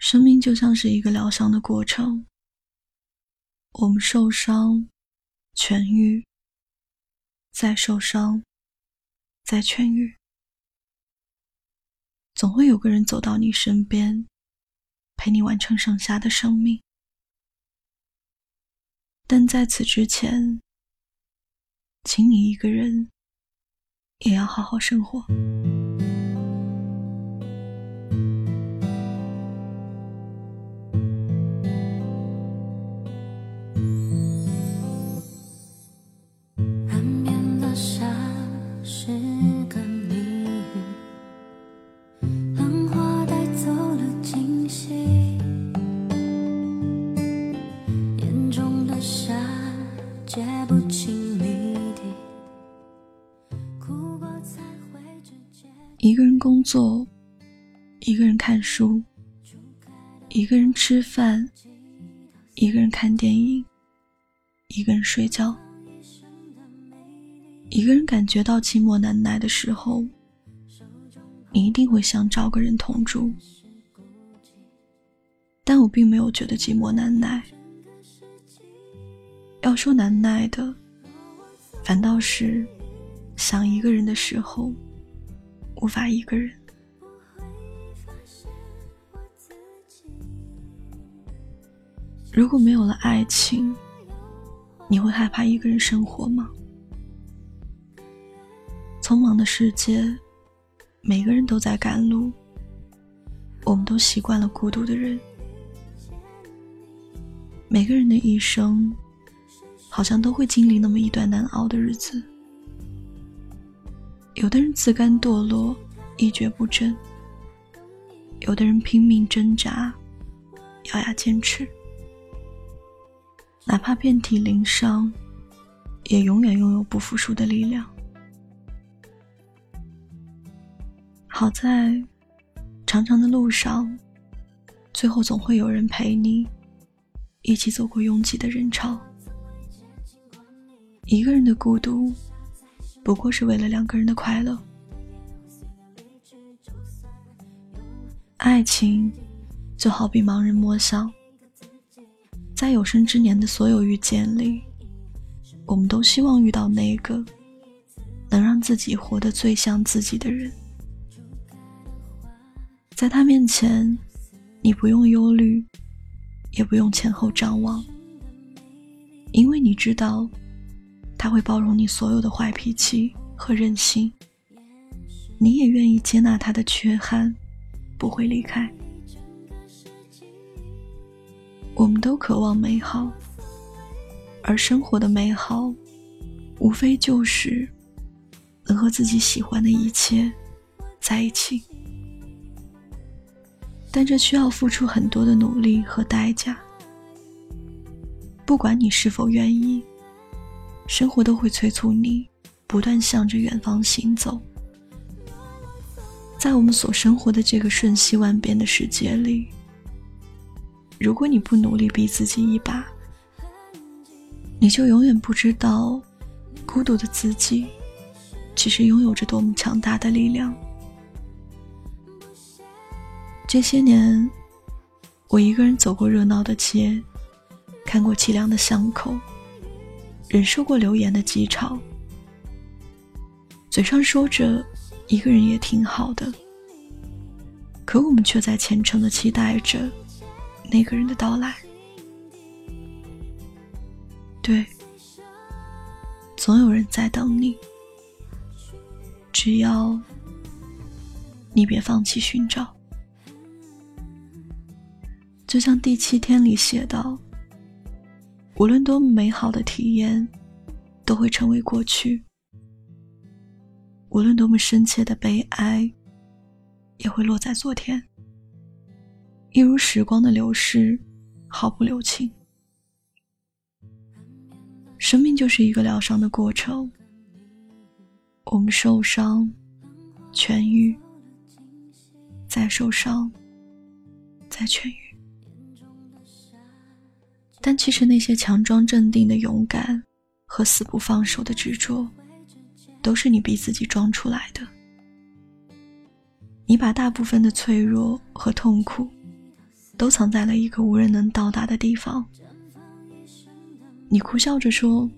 生命就像是一个疗伤的过程，我们受伤，痊愈，再受伤，再痊愈，总会有个人走到你身边，陪你完成剩下的生命。但在此之前，请你一个人也要好好生活。一个人工作，一个人看书，一个人吃饭，一个人看电影，一个人睡觉。一个人感觉到寂寞难耐的时候，你一定会想找个人同住。但我并没有觉得寂寞难耐。要说难耐的，反倒是想一个人的时候。无法一个人。如果没有了爱情，你会害怕一个人生活吗？匆忙的世界，每个人都在赶路，我们都习惯了孤独的人。每个人的一生，好像都会经历那么一段难熬的日子。有的人自甘堕落，一蹶不振；有的人拼命挣扎，咬牙坚持。哪怕遍体鳞伤，也永远拥有不服输的力量。好在，长长的路上，最后总会有人陪你，一起走过拥挤的人潮。一个人的孤独。不过是为了两个人的快乐。爱情就好比盲人摸象，在有生之年的所有遇见里，我们都希望遇到那个能让自己活得最像自己的人。在他面前，你不用忧虑，也不用前后张望，因为你知道。他会包容你所有的坏脾气和任性，你也愿意接纳他的缺憾，不会离开。我们都渴望美好，而生活的美好，无非就是能和自己喜欢的一切在一起。但这需要付出很多的努力和代价，不管你是否愿意。生活都会催促你，不断向着远方行走。在我们所生活的这个瞬息万变的世界里，如果你不努力逼自己一把，你就永远不知道，孤独的自己，其实拥有着多么强大的力量。这些年，我一个人走过热闹的街，看过凄凉的巷口。忍受过流言的讥嘲，嘴上说着一个人也挺好的，可我们却在虔诚的期待着那个人的到来。对，总有人在等你，只要你别放弃寻找。就像第七天里写道。无论多么美好的体验，都会成为过去；无论多么深切的悲哀，也会落在昨天。一如时光的流逝，毫不留情。生命就是一个疗伤的过程，我们受伤，痊愈，再受伤，再痊愈。但其实那些强装镇定的勇敢和死不放手的执着，都是你逼自己装出来的。你把大部分的脆弱和痛苦，都藏在了一个无人能到达的地方。你哭笑着说：“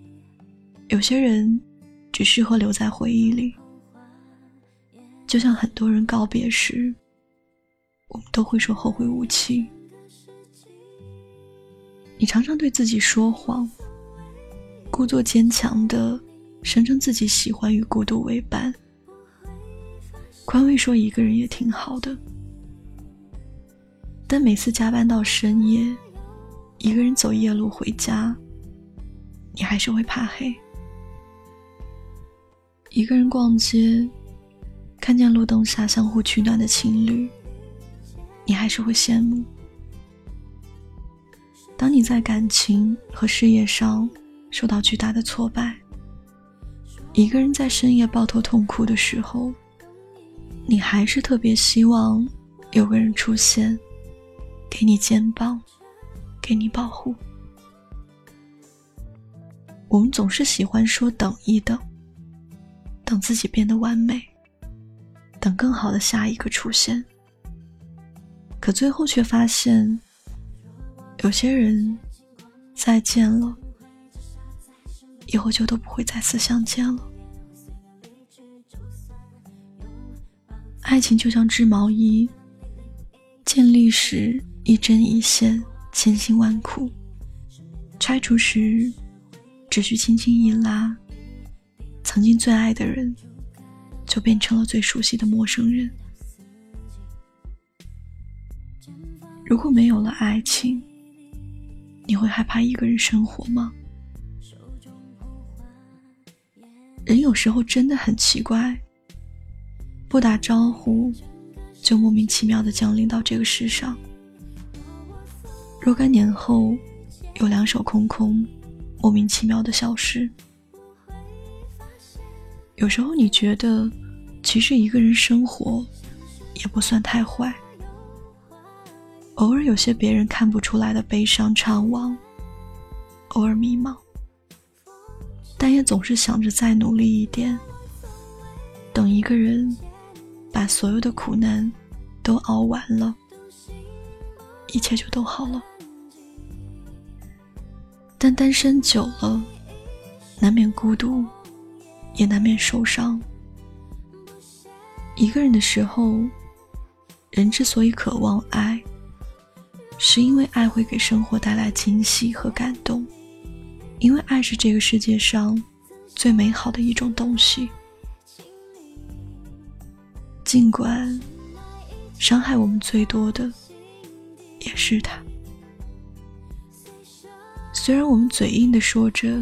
有些人只适合留在回忆里。”就像很多人告别时，我们都会说后会无期。你常常对自己说谎，故作坚强的声称自己喜欢与孤独为伴，宽慰说一个人也挺好的。但每次加班到深夜，一个人走夜路回家，你还是会怕黑。一个人逛街。看见路灯下相互取暖的情侣，你还是会羡慕。当你在感情和事业上受到巨大的挫败，一个人在深夜抱头痛哭的时候，你还是特别希望有个人出现，给你肩膀，给你保护。我们总是喜欢说等一等，等自己变得完美。等更好的下一个出现，可最后却发现，有些人再见了，以后就都不会再次相见了。爱情就像织毛衣，建立时一针一线，千辛万苦；拆除时，只需轻轻一拉，曾经最爱的人。就变成了最熟悉的陌生人。如果没有了爱情，你会害怕一个人生活吗？人有时候真的很奇怪，不打招呼就莫名其妙的降临到这个世上，若干年后又两手空空，莫名其妙的消失。有时候你觉得。其实一个人生活也不算太坏，偶尔有些别人看不出来的悲伤怅惘，偶尔迷茫，但也总是想着再努力一点，等一个人把所有的苦难都熬完了，一切就都好了。但单身久了，难免孤独，也难免受伤。一个人的时候，人之所以渴望爱，是因为爱会给生活带来惊喜和感动，因为爱是这个世界上最美好的一种东西。尽管伤害我们最多的也是他，虽然我们嘴硬的说着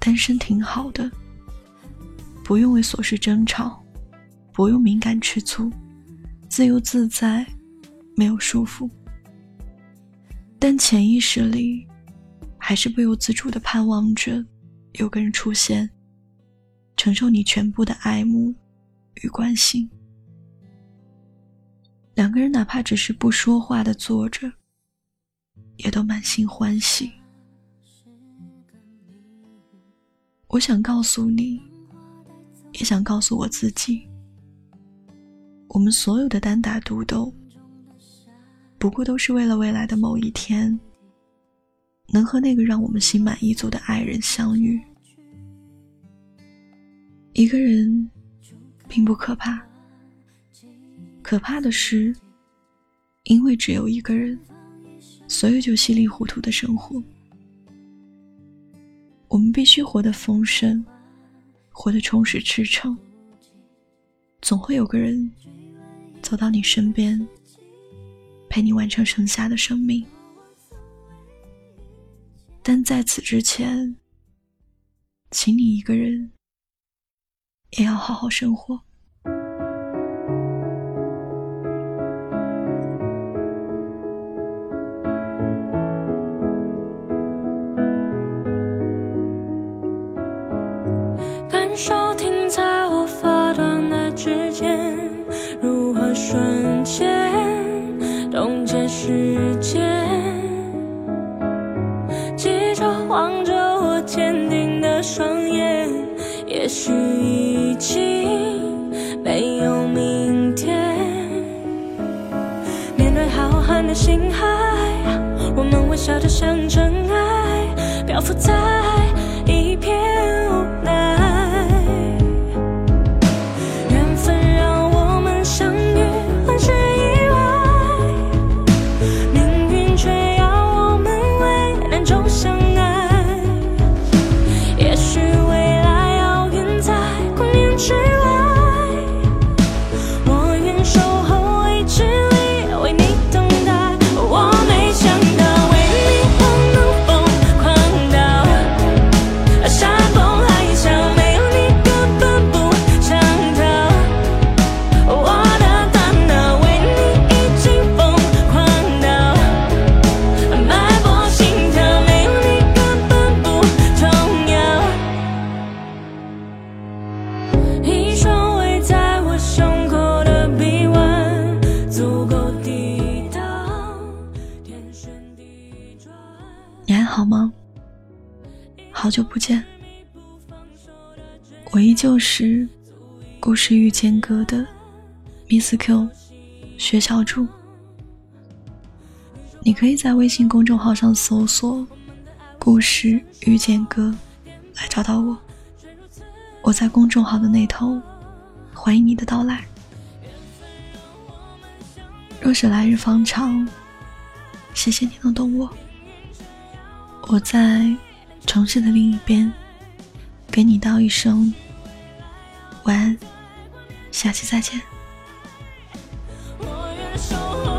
单身挺好的，不用为琐事争吵。不用敏感吃醋，自由自在，没有束缚。但潜意识里，还是不由自主的盼望着有个人出现，承受你全部的爱慕与关心。两个人哪怕只是不说话的坐着，也都满心欢喜。我想告诉你，也想告诉我自己。我们所有的单打独斗，不过都是为了未来的某一天，能和那个让我们心满意足的爱人相遇。一个人并不可怕，可怕的是，因为只有一个人，所以就稀里糊涂的生活。我们必须活得丰盛，活得充实赤诚，总会有个人。走到你身边，陪你完成剩下的生命。但在此之前，请你一个人也要好好生活。感受也许已经没有明天。面对浩瀚的星海我们微小得像尘埃漂浮在好久不见，我依旧是故事遇见隔的 Miss Q 学校助。你可以在微信公众号上搜索“故事遇见歌”来找到我，我在公众号的那头，欢迎你的到来。若是来日方长，谢谢你能懂我。我在城市的另一边给你道一声晚安下期再见。我愿守候